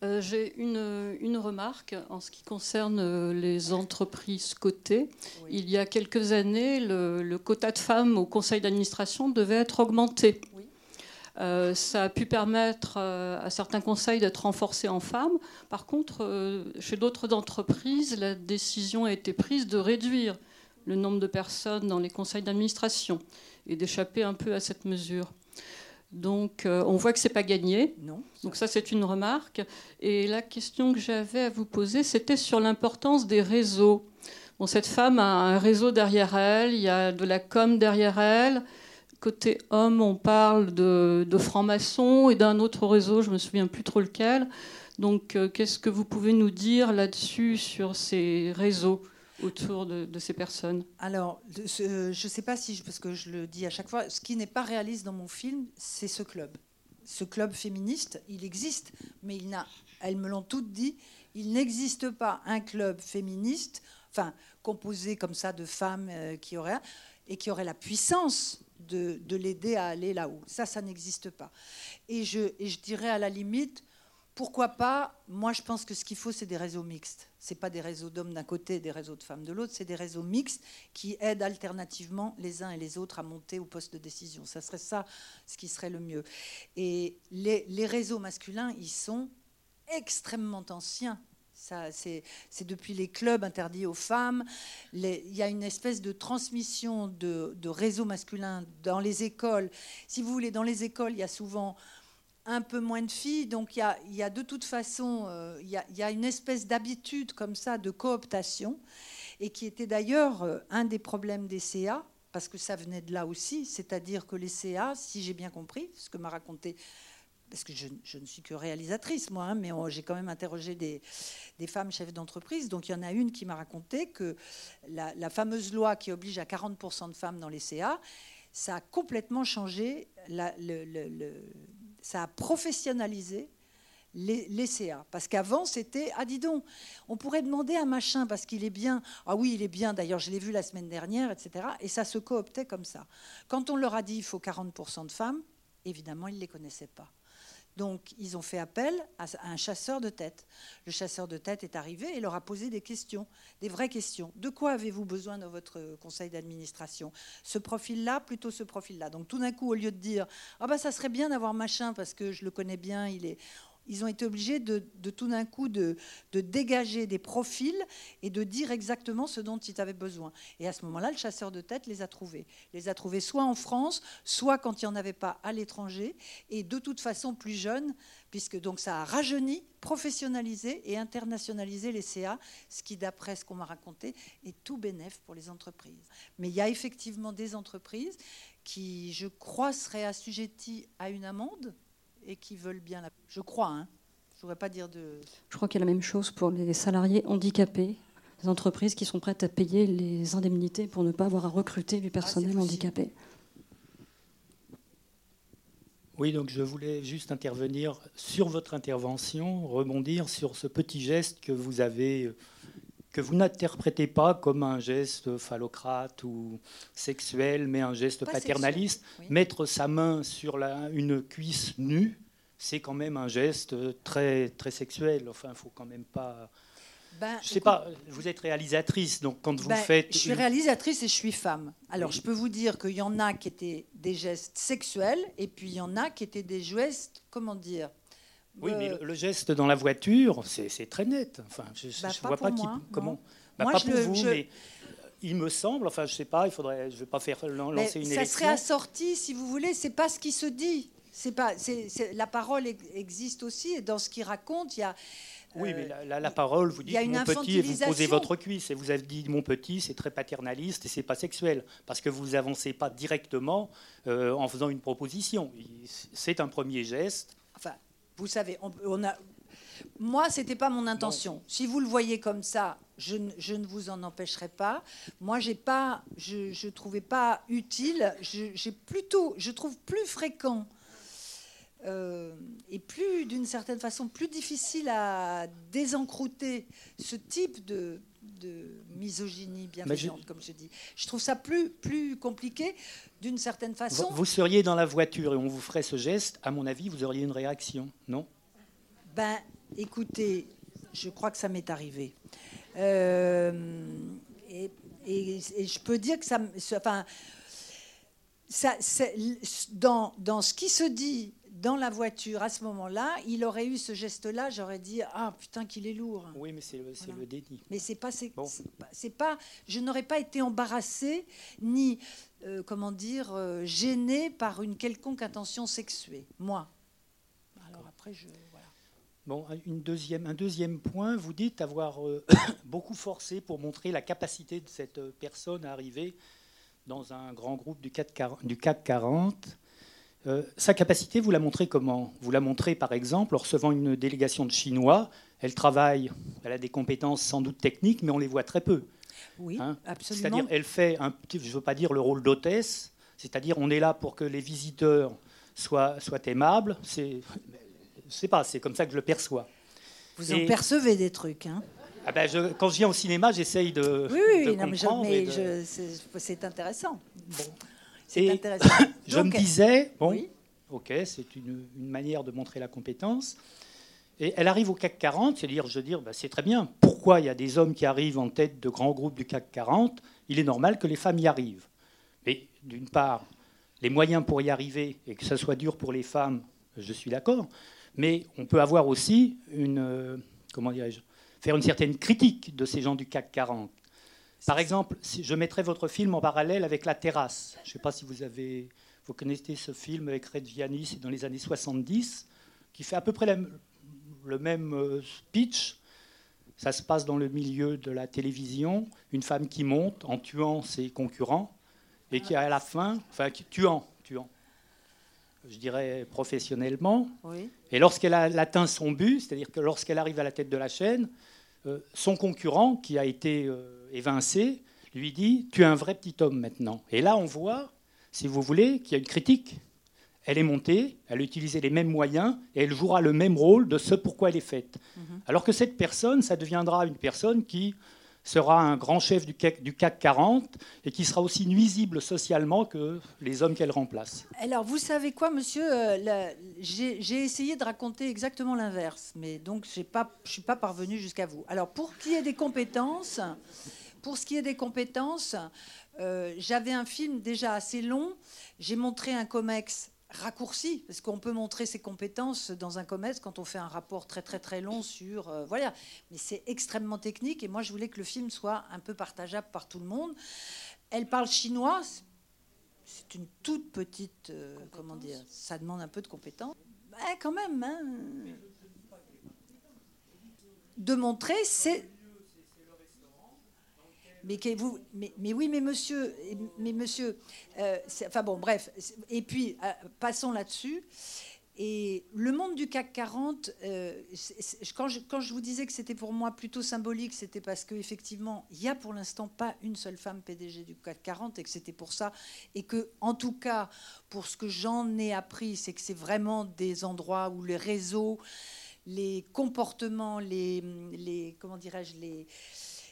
Euh, j'ai une, une, remarque en ce qui concerne les entreprises cotées. Il y a quelques années, le, quota de femmes au conseil d'administration devait être augmenté. Euh, ça a pu permettre à certains conseils d'être renforcés en femmes. Par contre, chez d'autres entreprises, la décision a été prise de réduire le nombre de personnes dans les conseils d'administration et d'échapper un peu à cette mesure. Donc euh, on voit que c'est pas gagné. Non. Donc ça c'est une remarque. Et la question que j'avais à vous poser, c'était sur l'importance des réseaux. Bon, cette femme a un réseau derrière elle, il y a de la com derrière elle. Côté homme, on parle de, franc-maçon et d'un autre réseau, je me souviens plus trop lequel. Donc euh, qu'est-ce que vous pouvez nous dire là-dessus sur ces réseaux autour de, ces personnes? Alors, je ne sais pas si, parce que je le dis à chaque fois, ce qui n'est pas réaliste dans mon film, c'est ce club. Ce club féministe, il existe, mais il n'a, elles me l'ont toutes dit, il n'existe pas un club féministe, enfin, composé comme ça de femmes euh, qui auraient, et qui aurait la puissance de, de l'aider à aller là-haut. Ça, ça n'existe pas. Et je, et je dirais à la limite, pourquoi pas Moi, je pense que ce qu'il faut, c'est des réseaux mixtes. Ce pas des réseaux d'hommes d'un côté et des réseaux de femmes de l'autre, c'est des réseaux mixtes qui aident alternativement les uns et les autres à monter au poste de décision. Ça serait ça ce qui serait le mieux. Et les, réseaux masculins, ils sont extrêmement anciens. C'est depuis les clubs interdits aux femmes. il y a une espèce de transmission de, de réseaux masculins dans les écoles. Si vous voulez, dans les écoles, il y a souvent un peu moins de filles. Donc il y a, de toute façon, euh, il, y a, une espèce d'habitude comme ça de cooptation. et qui était d'ailleurs euh, un des problèmes des CA, parce que ça venait de là aussi, c'est-à-dire que les CA, si j'ai bien compris, ce que m'a raconté parce que je, ne suis que réalisatrice, moi, hein, mais j'ai quand même interrogé des, femmes chefs d'entreprise. Donc il y en a une qui m'a raconté que la, fameuse loi qui oblige à 40% de femmes dans les CA, ça a complètement changé, ça a professionnalisé les, CA. Parce qu'avant, c'était Ah, dis donc, on pourrait demander un machin parce qu'il est bien. Ah oui, il est bien, d'ailleurs, je l'ai vu la semaine dernière, etc. Et ça se cooptait comme ça. Quand on leur a dit il faut 40% de femmes, évidemment, ils ne les connaissaient pas. Donc, ils ont fait appel à un chasseur de tête. Le chasseur de tête est arrivé et leur a posé des questions, des vraies questions. De quoi avez-vous besoin dans votre conseil d'administration? Ce profil-là, plutôt ce profil-là. Donc, tout d'un coup, au lieu de dire Ah, bah, ça serait bien d'avoir machin parce que je le connais bien, il est ils ont été obligés de, tout d'un coup de, dégager des profils et de dire exactement ce dont ils avaient besoin. Et à ce moment-là, le chasseur de tête les a trouvés. Les a trouvés soit en France, soit quand il n'y en avait pas à l'étranger, et de toute façon plus jeunes, puisque donc ça a rajeuni, professionnalisé et internationalisé les CA, ce qui, d'après ce qu'on m'a raconté, est tout bénéf pour les entreprises. Mais il y a effectivement des entreprises qui, je crois, seraient assujetties à une amende et qui veulent bien la. Je crois, hein. Je voudrais pas dire de. Je crois qu'il y a la même chose pour les salariés handicapés, les entreprises qui sont prêtes à payer les indemnités pour ne pas avoir à recruter du personnel ah, handicapé. Oui, donc je voulais juste intervenir sur votre intervention, rebondir sur ce petit geste que vous avez, que vous n'interprétez pas comme un geste phallocrate ou sexuel, mais un geste paternaliste. Mettre sa main sur la, une cuisse nue, c'est quand même un geste très, très sexuel. Enfin, il faut quand même pas. Ben, je sais pas, vous êtes réalisatrice, donc quand vous ben, faites. Je suis réalisatrice et je suis femme. Alors, je peux vous dire qu'il y en a qui étaient des gestes sexuels, et puis il y en a qui étaient des gestes, comment dire, oui, mais le, geste dans la voiture, c'est très net. Enfin, je ne bah, vois pas qui, comment. Bah, pas pour vous, mais il me semble, enfin, je sais pas, il faudrait, je vais pas faire lancer une ça serait assorti, si vous voulez. C'est pas ce qui se dit. C'est pas, la parole existe aussi, et dans ce qu'il raconte, il y a. Oui, mais la, la, parole, vous dites mon petit et vous posez votre cuisse. Et vous avez dit mon petit, c'est très paternaliste et c'est pas sexuel. Parce que vous avancez pas directement euh, en faisant une proposition. C'est un premier geste. Vous savez, on, a, moi, c'était pas mon intention. Si vous le voyez comme ça, je, ne vous en empêcherai pas. Moi, pas, je, je trouvais pas utile. J'ai plutôt, je trouve plus fréquent euh, et plus, d'une certaine façon, plus difficile à désencrouter ce type de, misogynie bienveillante, comme je dis. Je trouve ça plus, plus compliqué d'une certaine façon. Vous, seriez dans la voiture et on vous ferait ce geste, à mon avis, vous auriez une réaction, non? Ben, écoutez, je crois que ça m'est arrivé. Euh, et, je peux dire que ça, enfin, ça, dans, dans ce qui se dit dans la voiture, à ce moment-là, il aurait eu ce geste-là, j'aurais dit ah putain qu'il est lourd. Oui, mais c'est le, déni. Mais c'est pas, c'est pas, je n'aurais pas été embarrassée ni euh, comment dire euh, gênée par une quelconque intention sexuée, moi. Alors après je voilà. Bon, une deuxième, un deuxième point, vous dites avoir euh, beaucoup forcé pour montrer la capacité de cette personne à arriver dans un grand groupe du du CAC 40 euh, sa capacité, vous la montrez comment? Vous la montrez par exemple en recevant une délégation de Chinois. Elle travaille, elle a des compétences sans doute techniques, mais on les voit très peu. Oui, hein? absolument. C'est-à-dire, elle fait, un, je ne veux pas dire le rôle d'hôtesse, c'est-à-dire on est là pour que les visiteurs soient, soient aimables. C'est, sais pas, c'est comme ça que je le perçois. Vous en percevez des trucs, hein? Ah ben je, quand je viens au cinéma, j'essaye de. Oui, oui, non, mais, c'est intéressant. Bon. C'est intéressant. je me disais, bon, ok, c'est une, manière de montrer la compétence. Et elle arrive au CAC 40, c'est-à-dire, je veux dire, bah, c'est très bien. Pourquoi il y a des hommes qui arrivent en tête de grands groupes du CAC 40 Il est normal que les femmes y arrivent. Mais d'une part, les moyens pour y arriver et que ça soit dur pour les femmes, je suis d'accord. Mais on peut avoir aussi une, euh, comment dirais-je, faire une certaine critique de ces gens du CAC 40. Par exemple, si je mettrais votre film en parallèle avec La Terrasse. Je ne sais pas si vous avez, vous connaissez ce film avec Red Vianney, c'est dans les années 70, qui fait à peu près le même euh, pitch. Ça se passe dans le milieu de la télévision, une femme qui monte en tuant ses concurrents et qui à la fin, enfin tuant, tuant, je dirais professionnellement. Et lorsqu'elle a atteint son but, c'est-à-dire que lorsqu'elle arrive à la tête de la chaîne, euh, son concurrent, qui a été euh, évincé, lui dit Tu es un vrai petit homme maintenant. Et là, on voit, si vous voulez, qu'il y a une critique. Elle est montée, elle a utilisé les mêmes moyens et elle jouera le même rôle de ce pourquoi elle est faite. Mhm. Alors que cette personne, ça deviendra une personne qui sera un grand chef du CAC, du CAC 40 et qui sera aussi nuisible socialement que les hommes qu'elle remplace. Alors, vous savez quoi, monsieur euh, J'ai essayé de raconter exactement l'inverse, mais donc je ne suis pas parvenu jusqu'à vous. Alors, pour qui est des compétences, pour ce qui est des compétences, euh, j'avais un film déjà assez long. J'ai montré un COMEX raccourci, parce qu'on peut montrer ses compétences dans un COMEX quand on fait un rapport très très très long sur... Euh, voilà, mais c'est extrêmement technique et moi je voulais que le film soit un peu partageable par tout le monde. Elle parle chinois, c'est une toute petite... Euh, comment dire Ça demande un peu de compétences. quand même, hein. De montrer, c'est mais, vous, mais, oui, mais monsieur, mais monsieur, euh, enfin bon, bref. Et puis, euh, passons là-dessus. Et le monde du CAC 40, euh, quand, je, quand, je, vous disais que c'était pour moi plutôt symbolique, c'était parce qu'effectivement, il n'y a pour l'instant pas une seule femme PDG du CAC 40 et que c'était pour ça. Et que, en tout cas, pour ce que j'en ai appris, c'est que c'est vraiment des endroits où les réseaux, les comportements, les, les comment dirais-je, les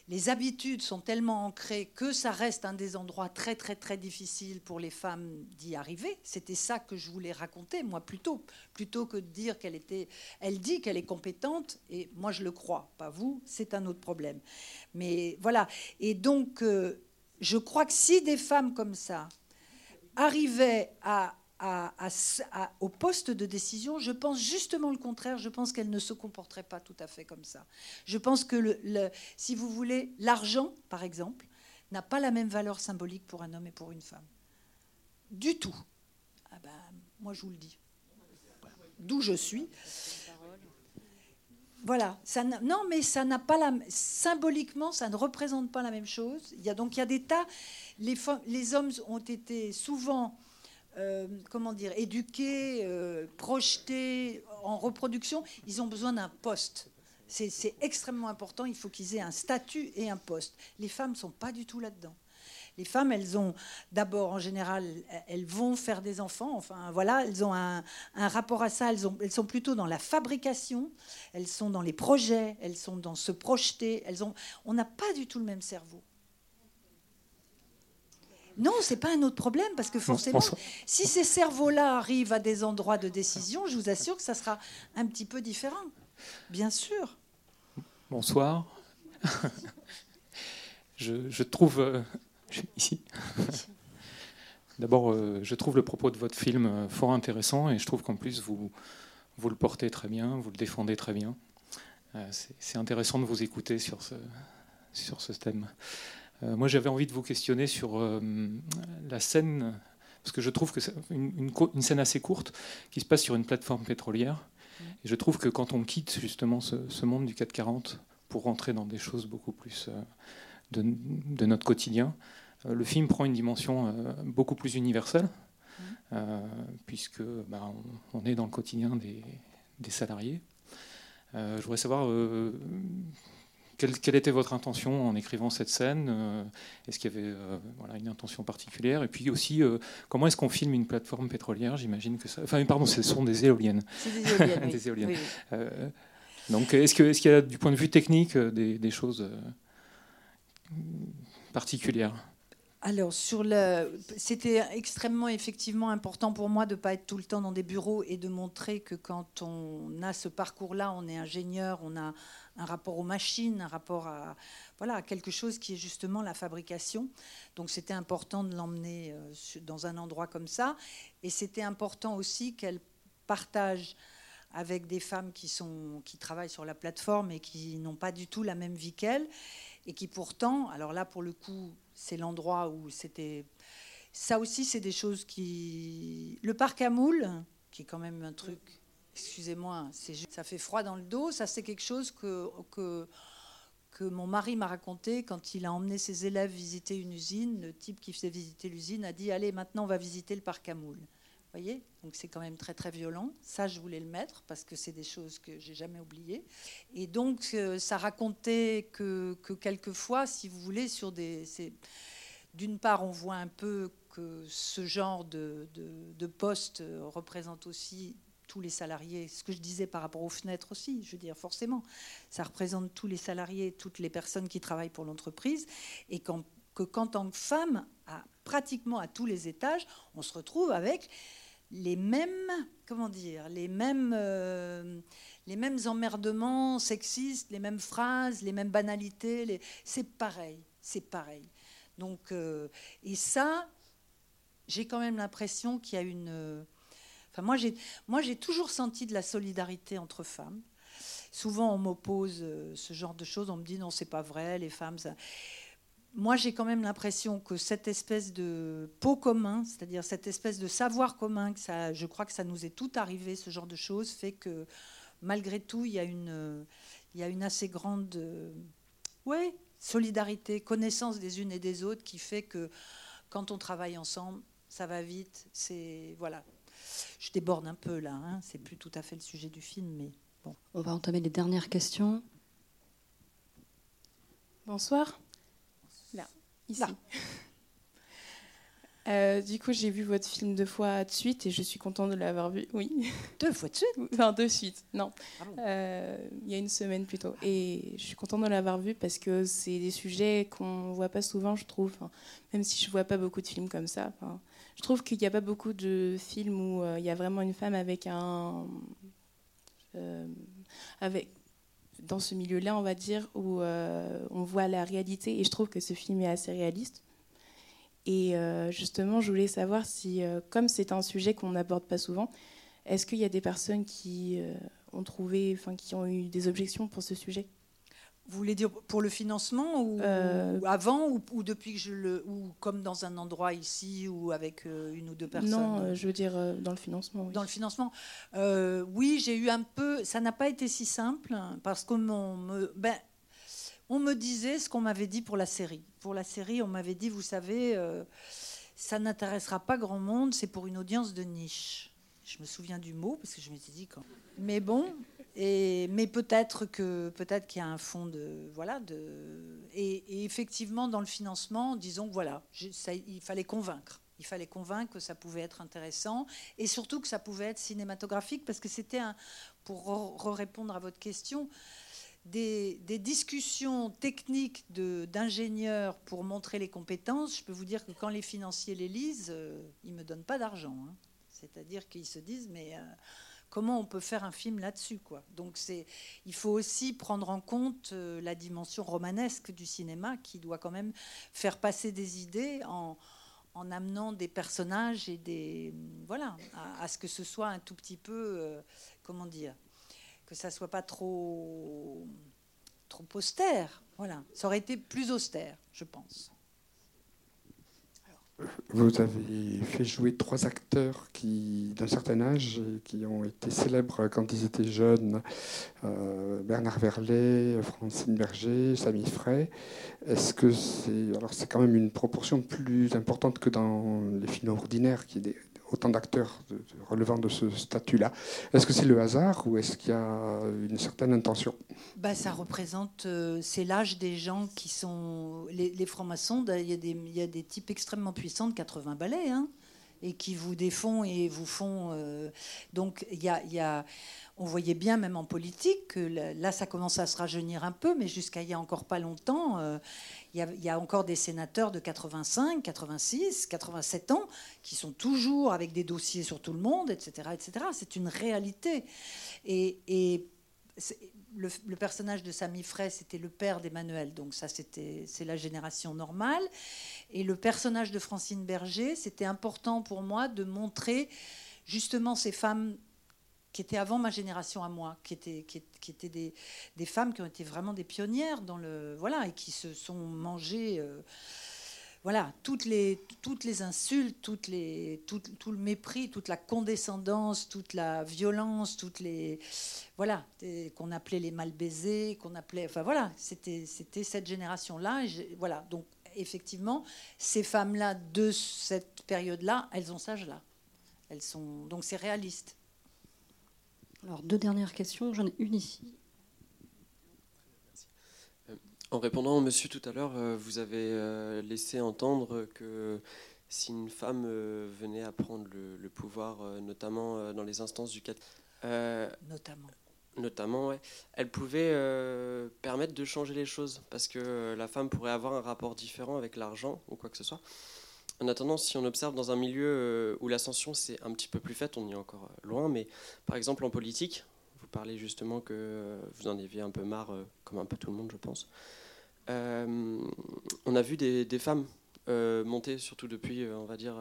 les habitudes sont tellement ancrées que ça reste un des endroits très très très difficiles pour les femmes d'y arriver. C'était ça que je voulais raconter, moi plutôt, plutôt que de dire qu'elle était, elle dit qu'elle est compétente et moi je le crois, pas vous, c'est un autre problème. Mais voilà. Et donc, euh, je crois que si des femmes comme ça arrivaient à au poste de décision, je pense justement le contraire. Je pense qu'elle ne se comporterait pas tout à fait comme ça. Je pense que, si vous voulez, l'argent, par exemple, n'a pas la même valeur symbolique pour un homme et pour une femme. Du tout. Ah ben, moi, je vous le dis. D'où je suis. Voilà. Non, mais ça n'a pas la. Symboliquement, ça ne représente pas la même chose. Il y a donc il y a des tas. Les hommes ont été souvent euh, comment dire, éduqués, euh, projetés en reproduction, ils ont besoin d'un poste. C'est extrêmement important. Il faut qu'ils aient un statut et un poste. Les femmes ne sont pas du tout là-dedans. Les femmes, elles ont d'abord, en général, elles vont faire des enfants. Enfin, voilà, elles ont un, rapport à ça. Elles, elles, sont plutôt dans la fabrication. Elles sont dans les projets. Elles sont dans se projeter. Elles ont, on n'a pas du tout le même cerveau. Non, c'est pas un autre problème parce que forcément, si ces cerveaux-là arrivent à des endroits de décision, je vous assure que ça sera un petit peu différent. Bien sûr. Bonsoir. je, trouve euh, ici. D'abord, euh, je trouve le propos de votre film euh, fort intéressant et je trouve qu'en plus vous vous le portez très bien, vous le défendez très bien. c'est intéressant de vous écouter sur ce sur ce thème. Euh, moi, j'avais envie de vous questionner sur euh, la scène, parce que je trouve que c'est une, scène assez courte qui se passe sur une plateforme pétrolière. Mm. Et je trouve que quand on quitte justement ce, monde du 440 pour rentrer dans des choses beaucoup plus euh, de, notre quotidien, le film prend une dimension beaucoup plus universelle, mm. puisque bah, on, est dans le quotidien des, des salariés. je voudrais savoir quelle, était votre intention en écrivant cette scène euh, Est-ce qu'il y avait euh, voilà, une intention particulière? Et puis aussi, euh, comment est-ce qu'on filme une plateforme pétrolière? J'imagine que ça. Enfin, pardon, ce sont des éoliennes. des éoliennes. donc, est-ce qu'il est y a, du point de vue technique, des, choses particulières? Alors, sur le, c'était extrêmement effectivement important pour moi de ne pas être tout le temps dans des bureaux et de montrer que quand on a ce parcours-là, on est ingénieur, on a un rapport aux machines, un rapport à, voilà, quelque chose qui est justement la fabrication. Donc c'était important de l'emmener euh, dans un endroit comme ça. Et c'était important aussi qu'elle partage avec des femmes qui, sont, qui travaillent sur la plateforme et qui n'ont pas du tout la même vie qu'elle. Et qui pourtant, alors là pour le coup, c'est l'endroit où c'était... Ça aussi, c'est des choses qui... Le parc à moules, qui est quand même un truc excusez-moi, ça fait froid dans le dos. Ça, c'est quelque chose que, que mon mari m'a raconté quand il a emmené ses élèves visiter une usine. Le type qui faisait visiter l'usine a dit Allez, maintenant on va visiter le parc à moules. Donc c'est quand même très très violent. Ça, je voulais le mettre parce que c'est des choses que j'ai jamais oubliées. Et donc euh, ça racontait que, que, quelquefois, si vous voulez, sur des. D'une part, on voit un peu que ce genre de, de, de poste représente aussi tous les salariés, ce que je disais par rapport aux fenêtres aussi, je veux dire, forcément, ça représente tous les salariés, toutes les personnes qui travaillent pour l'entreprise, et qu'en tant que femme, à, pratiquement à tous les étages, on se retrouve avec les mêmes, comment dire, les mêmes, euh, les mêmes emmerdements sexistes, les mêmes phrases, les mêmes banalités, c'est pareil, c'est pareil. Donc, euh, et ça, j'ai quand même l'impression qu'il y a une moi, j'ai toujours senti de la solidarité entre femmes. Souvent, on m'oppose euh, ce genre de choses. On me dit non, c'est pas vrai, les femmes. Moi, j'ai quand même l'impression que cette espèce de pot commun, c'est-à-dire cette espèce de savoir commun, que je crois que ça nous est tout arrivé, ce genre de choses, fait que malgré tout, il y a une, il y a une assez grande euh, ouais, solidarité, connaissance des unes et des autres qui fait que quand on travaille ensemble, ça va vite. C'est voilà, je déborde un peu là, hein. c'est plus tout à fait le sujet du film, mais bon. On va entamer les dernières questions. Bonsoir. Ici. Euh, du coup, j'ai vu votre film deux fois de suite et je suis contente de l'avoir vu. Oui. Deux fois de suite? Enfin, de suite, non. Ah euh, il y a une semaine plutôt. Et je suis contente de l'avoir vu parce que c'est des sujets qu'on voit pas souvent, je trouve. même si je vois pas beaucoup de films comme ça. je trouve qu'il n'y a pas beaucoup de films où euh, il y a vraiment une femme avec un. avec, dans ce milieu-là, on va dire, où on voit la réalité. Et je trouve que ce film est assez réaliste. Et euh, justement, je voulais savoir si, euh, comme c'est un sujet qu'on n'aborde pas souvent, est-ce qu'il y a des personnes qui euh, ont trouvé, enfin, qui ont eu des objections pour ce sujet? Vous voulez dire pour le financement ou, avant ou, depuis que je le ou comme dans un endroit ici ou avec une ou deux personnes Non, je veux dire dans le financement. Dans le financement, oui, j'ai eu un peu. Ça n'a pas été si simple hein, parce que mon, me, ben, on me disait ce qu'on m'avait dit pour la série. Pour la série, on m'avait dit, vous savez, euh, ça n'intéressera pas grand monde, c'est pour une audience de niche. Je me souviens du mot parce que je m'étais dit quand. Mais bon, mais peut-être qu'il y a un fond de voilà et, effectivement dans le financement, disons voilà, il fallait convaincre. Il fallait convaincre que ça pouvait être intéressant et surtout que ça pouvait être cinématographique parce que c'était un pour répondre à votre question, des, discussions techniques d'ingénieurs pour montrer les compétences, je peux vous dire que quand les financiers les lisent, euh, ils ne me donnent pas d'argent. Hein. C'est-à-dire qu'ils se disent, mais euh, comment on peut faire un film là-dessus quoi Donc il faut aussi prendre en compte euh, la dimension romanesque du cinéma qui doit quand même faire passer des idées en, amenant des personnages et des voilà à, ce que ce soit un tout petit peu comment dire que ça soit pas trop, trop austère. Voilà, ça aurait été plus austère, je pense. Vous avez fait jouer trois acteurs qui, d'un certain âge, qui ont été célèbres quand ils étaient jeunes euh, Bernard Verlet, Francine Berger, Samy Frey. Est-ce que c'est alors c'est quand même une proportion plus importante que dans les films ordinaires, qui autant d'acteurs relevant de ce statut-là. Est-ce que c'est le hasard ou est-ce qu'il y a une certaine intention? Bah, Ça représente, euh, c'est l'âge des gens qui sont... Les, francs-maçons, il y, a des, types extrêmement puissants de 80 balais, hein, et qui vous défont et vous font... Euh, donc il y a, on voyait bien, même en politique, que là, ça commence à se rajeunir un peu, mais jusqu'à il y a encore pas longtemps, euh, il y, a, encore des sénateurs de 85, 86, 87 ans qui sont toujours avec des dossiers sur tout le monde, etc. etc. C'est une réalité. Et, le, personnage de Samy Frey, c'était le père d'Emmanuel, donc ça, c'était, c'est la génération normale. Et le personnage de Francine Berger, c'était important pour moi de montrer justement ces femmes qui étaient avant ma génération à moi, qui étaient, qui, étaient des, des, femmes qui ont été vraiment des pionnières dans le voilà et qui se sont mangées. Euh, voilà, toutes les, toutes les insultes, toutes les, tout, le mépris, toute la condescendance, toute la violence, toutes les. Voilà, qu'on appelait les mal baisés, qu'on appelait. Enfin voilà, c'était cette génération-là. Voilà, donc effectivement, ces femmes-là de cette période-là, elles ont cet âge-là. Elles sont, donc c'est réaliste. Alors, deux dernières questions, j'en ai une ici. En répondant au monsieur tout à l'heure, euh, vous avez euh, laissé entendre que si une femme euh, venait à prendre le, pouvoir, notamment dans les instances du 4... notamment. Notamment, ouais, elle pouvait permettre de changer les choses, parce que la femme pourrait avoir un rapport différent avec l'argent ou quoi que ce soit. En attendant, si on observe dans un milieu où l'ascension c'est un petit peu plus faite, on y est encore loin, mais par exemple en politique, vous parlez justement que vous en aviez un peu marre, comme un peu tout le monde, je pense. Euh, on a vu des, femmes euh, monter, surtout depuis, euh, on va dire,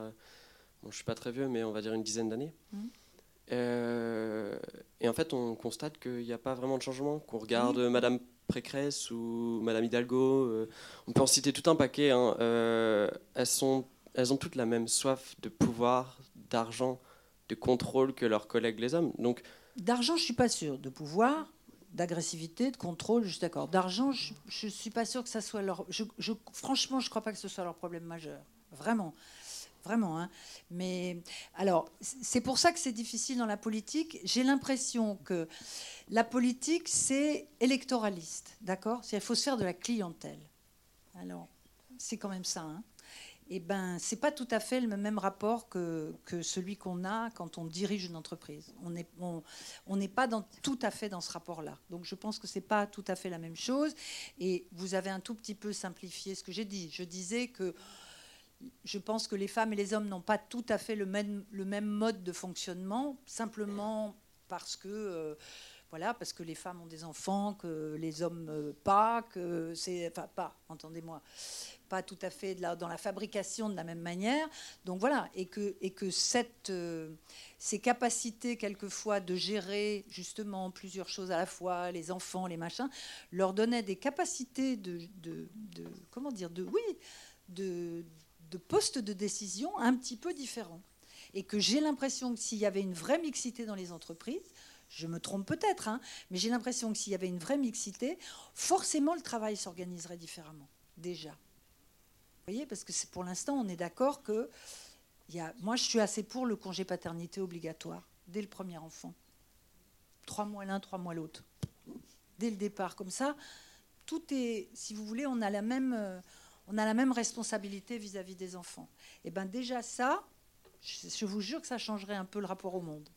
bon, je suis pas très vieux, mais on va dire une dizaine d'années. Mmh. et en fait, on constate qu'il n'y a pas vraiment de changement. Qu'on regarde Madame Précresse ou Madame Hidalgo, on peut en citer tout un paquet. Hein. elles, sont, elles ont toutes la même soif de pouvoir, d'argent, de contrôle que leurs collègues les hommes. Donc, d'argent, je suis pas sûre. De pouvoir, d'agressivité, de contrôle, je suis d'accord. D'argent, je ne suis pas sûre que ça soit leur. Franchement, je ne crois pas que ce soit leur problème majeur. Vraiment. Vraiment. Hein. Mais alors, c'est pour ça que c'est difficile dans la politique. J'ai l'impression que la politique, c'est électoraliste. D'accord? Il faut se faire de la clientèle. Alors, c'est quand même ça. Hein eh ben, c'est pas tout à fait le même rapport que, que celui qu'on a quand on dirige une entreprise. On n'est n'est pas tout à fait dans ce rapport-là. Donc je pense que c'est pas tout à fait la même chose. Et vous avez un tout petit peu simplifié ce que j'ai dit. Je disais que je pense que les femmes et les hommes n'ont pas tout à fait le même, le même mode de fonctionnement, simplement parce que euh, voilà, parce que les femmes ont des enfants, que les hommes euh, pas, que c'est enfin pas, entendez-moi pas tout à fait dans la fabrication de la même manière. Donc voilà, et que, et que cette, euh, ces capacités quelquefois de gérer justement plusieurs choses à la fois, les enfants, les machins, leur donnaient des capacités de, de, comment dire, de oui, de, de postes de décision un petit peu différents. Et que j'ai l'impression que s'il y avait une vraie mixité dans les entreprises, je me trompe peut-être, hein, mais j'ai l'impression que s'il y avait une vraie mixité, forcément le travail s'organiserait différemment, déjà voyez, parce que pour l'instant, on est d'accord que. Moi, je suis assez pour le congé paternité obligatoire, dès le premier enfant. Trois mois l'un, trois mois l'autre. Dès le départ, comme ça, tout est. Si vous voulez, on a la même, euh, on a la même responsabilité vis-à-vis des enfants. Et bien, déjà, ça, je vous jure que ça changerait un peu le rapport au monde.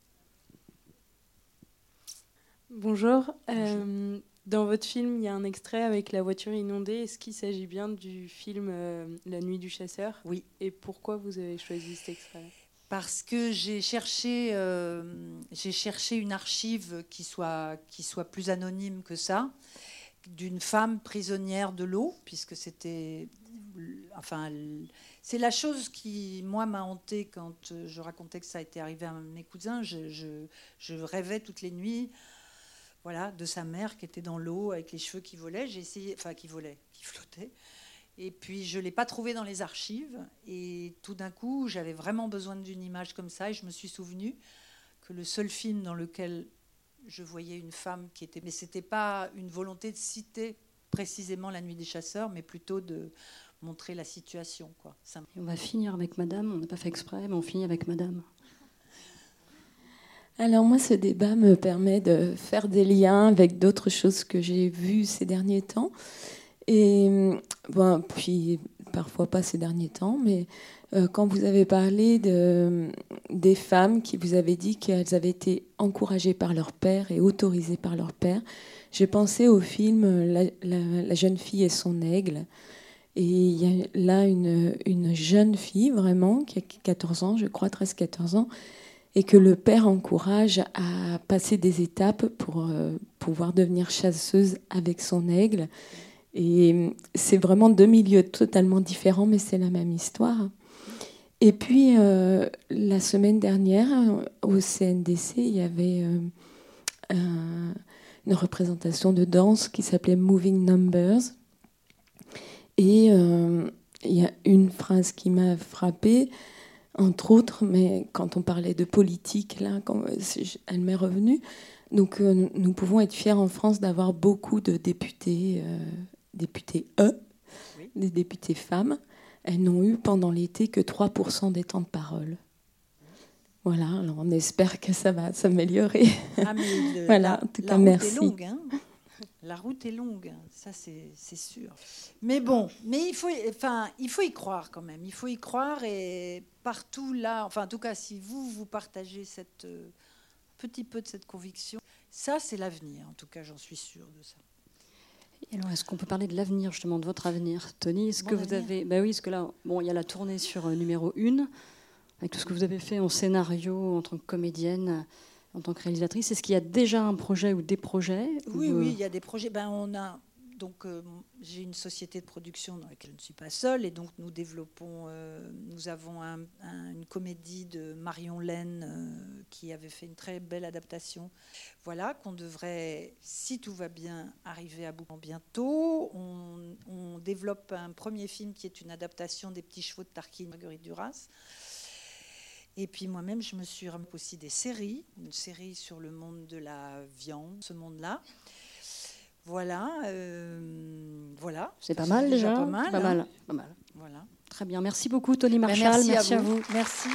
Bonjour. Euh, dans votre film, il y a un extrait avec la voiture inondée. Est-ce qu'il s'agit bien du film euh, La nuit du chasseur? Oui. Et pourquoi vous avez choisi cet extrait? Parce que j'ai cherché, euh, cherché une archive qui soit, qui soit plus anonyme que ça, d'une femme prisonnière de l'eau, puisque c'était, enfin, c'est la chose qui, moi, m'a hanté quand je racontais que ça été arrivé à mes cousins. Je, je, je rêvais toutes les nuits voilà, de sa mère qui était dans l'eau avec les cheveux qui volaient. J'ai essayé, enfin qui volaient, qui flottaient. Et puis je l'ai pas trouvé dans les archives. Et tout d'un coup, j'avais vraiment besoin d'une image comme ça. Et je me suis souvenu que le seul film dans lequel je voyais une femme qui était, mais c'était pas une volonté de citer précisément la nuit des chasseurs, mais plutôt de montrer la situation. Quoi. on va finir avec Madame. On n'a pas fait exprès, mais on finit avec Madame. Alors moi, ce débat me permet de faire des liens avec d'autres choses que j'ai vues ces derniers temps. Et bon, puis parfois pas ces derniers temps, mais euh, quand vous avez parlé de, des femmes qui vous avez dit qu'elles avaient été encouragées par leur père et autorisées par leur père, j'ai pensé au film la, jeune fille et son aigle. Et il y a là une jeune fille vraiment qui a 14 ans, je crois, 13-14 ans, et que le père encourage à passer des étapes pour euh, pouvoir devenir chasseuse avec son aigle. Et c'est vraiment deux milieux totalement différents, mais c'est la même histoire. Et puis, euh, la semaine dernière, au CNDC, il y avait euh, une représentation de danse qui s'appelait Moving Numbers. Et il y a une phrase qui m'a frappée, entre autres, mais quand on parlait de politique, là, quand, elle m'est revenue. Donc, euh, nous pouvons être fiers en France d'avoir beaucoup de députés, euh, députés E, des députés femmes. Elles n'ont eu pendant l'été que 3% des temps de parole. Voilà, alors on espère que ça va s'améliorer. Ah, voilà, en tout la cas, route merci. Est longue, hein. La route est longue, ça c'est sûr. Mais bon, mais il faut, enfin, il faut y croire quand même. Il faut y croire et partout là, enfin en tout cas, si vous vous partagez cette euh, petit peu de cette conviction, ça c'est l'avenir. En tout cas, j'en suis sûre de ça. Et alors, est-ce qu'on peut parler de l'avenir, justement, de votre avenir, Tony Est-ce que vous avenir avez. Ben oui, parce que là, bon, il y a la tournée sur euh, numéro 1, avec tout ce que vous avez fait en scénario, en tant que comédienne, en tant que réalisatrice. Est-ce qu'il y a déjà un projet ou des projets Oui, ou, euh, oui, il y a des projets. Ben, on a donc euh, j'ai une société de production dans laquelle je ne suis pas seule et donc nous développons. euh, nous avons un- un- une comédie de Marion Laine euh, qui avait fait une très belle adaptation. Voilà qu'on devrait, si tout va bien, arriver à bout bientôt. On, on développe un premier film qui est une adaptation des Petits chevaux de Tarquin, Marguerite Duras. Et puis moi-même, je me suis remis aussi des séries, une série sur le monde de la viande, ce monde-là. Voilà, euh, voilà. C'est pas mal déjà. Pas mal. Pas hein. mal. Pas mal. Voilà. Très bien. Merci beaucoup, Tony Ben, Marshall. merci à à vous. vous. Merci.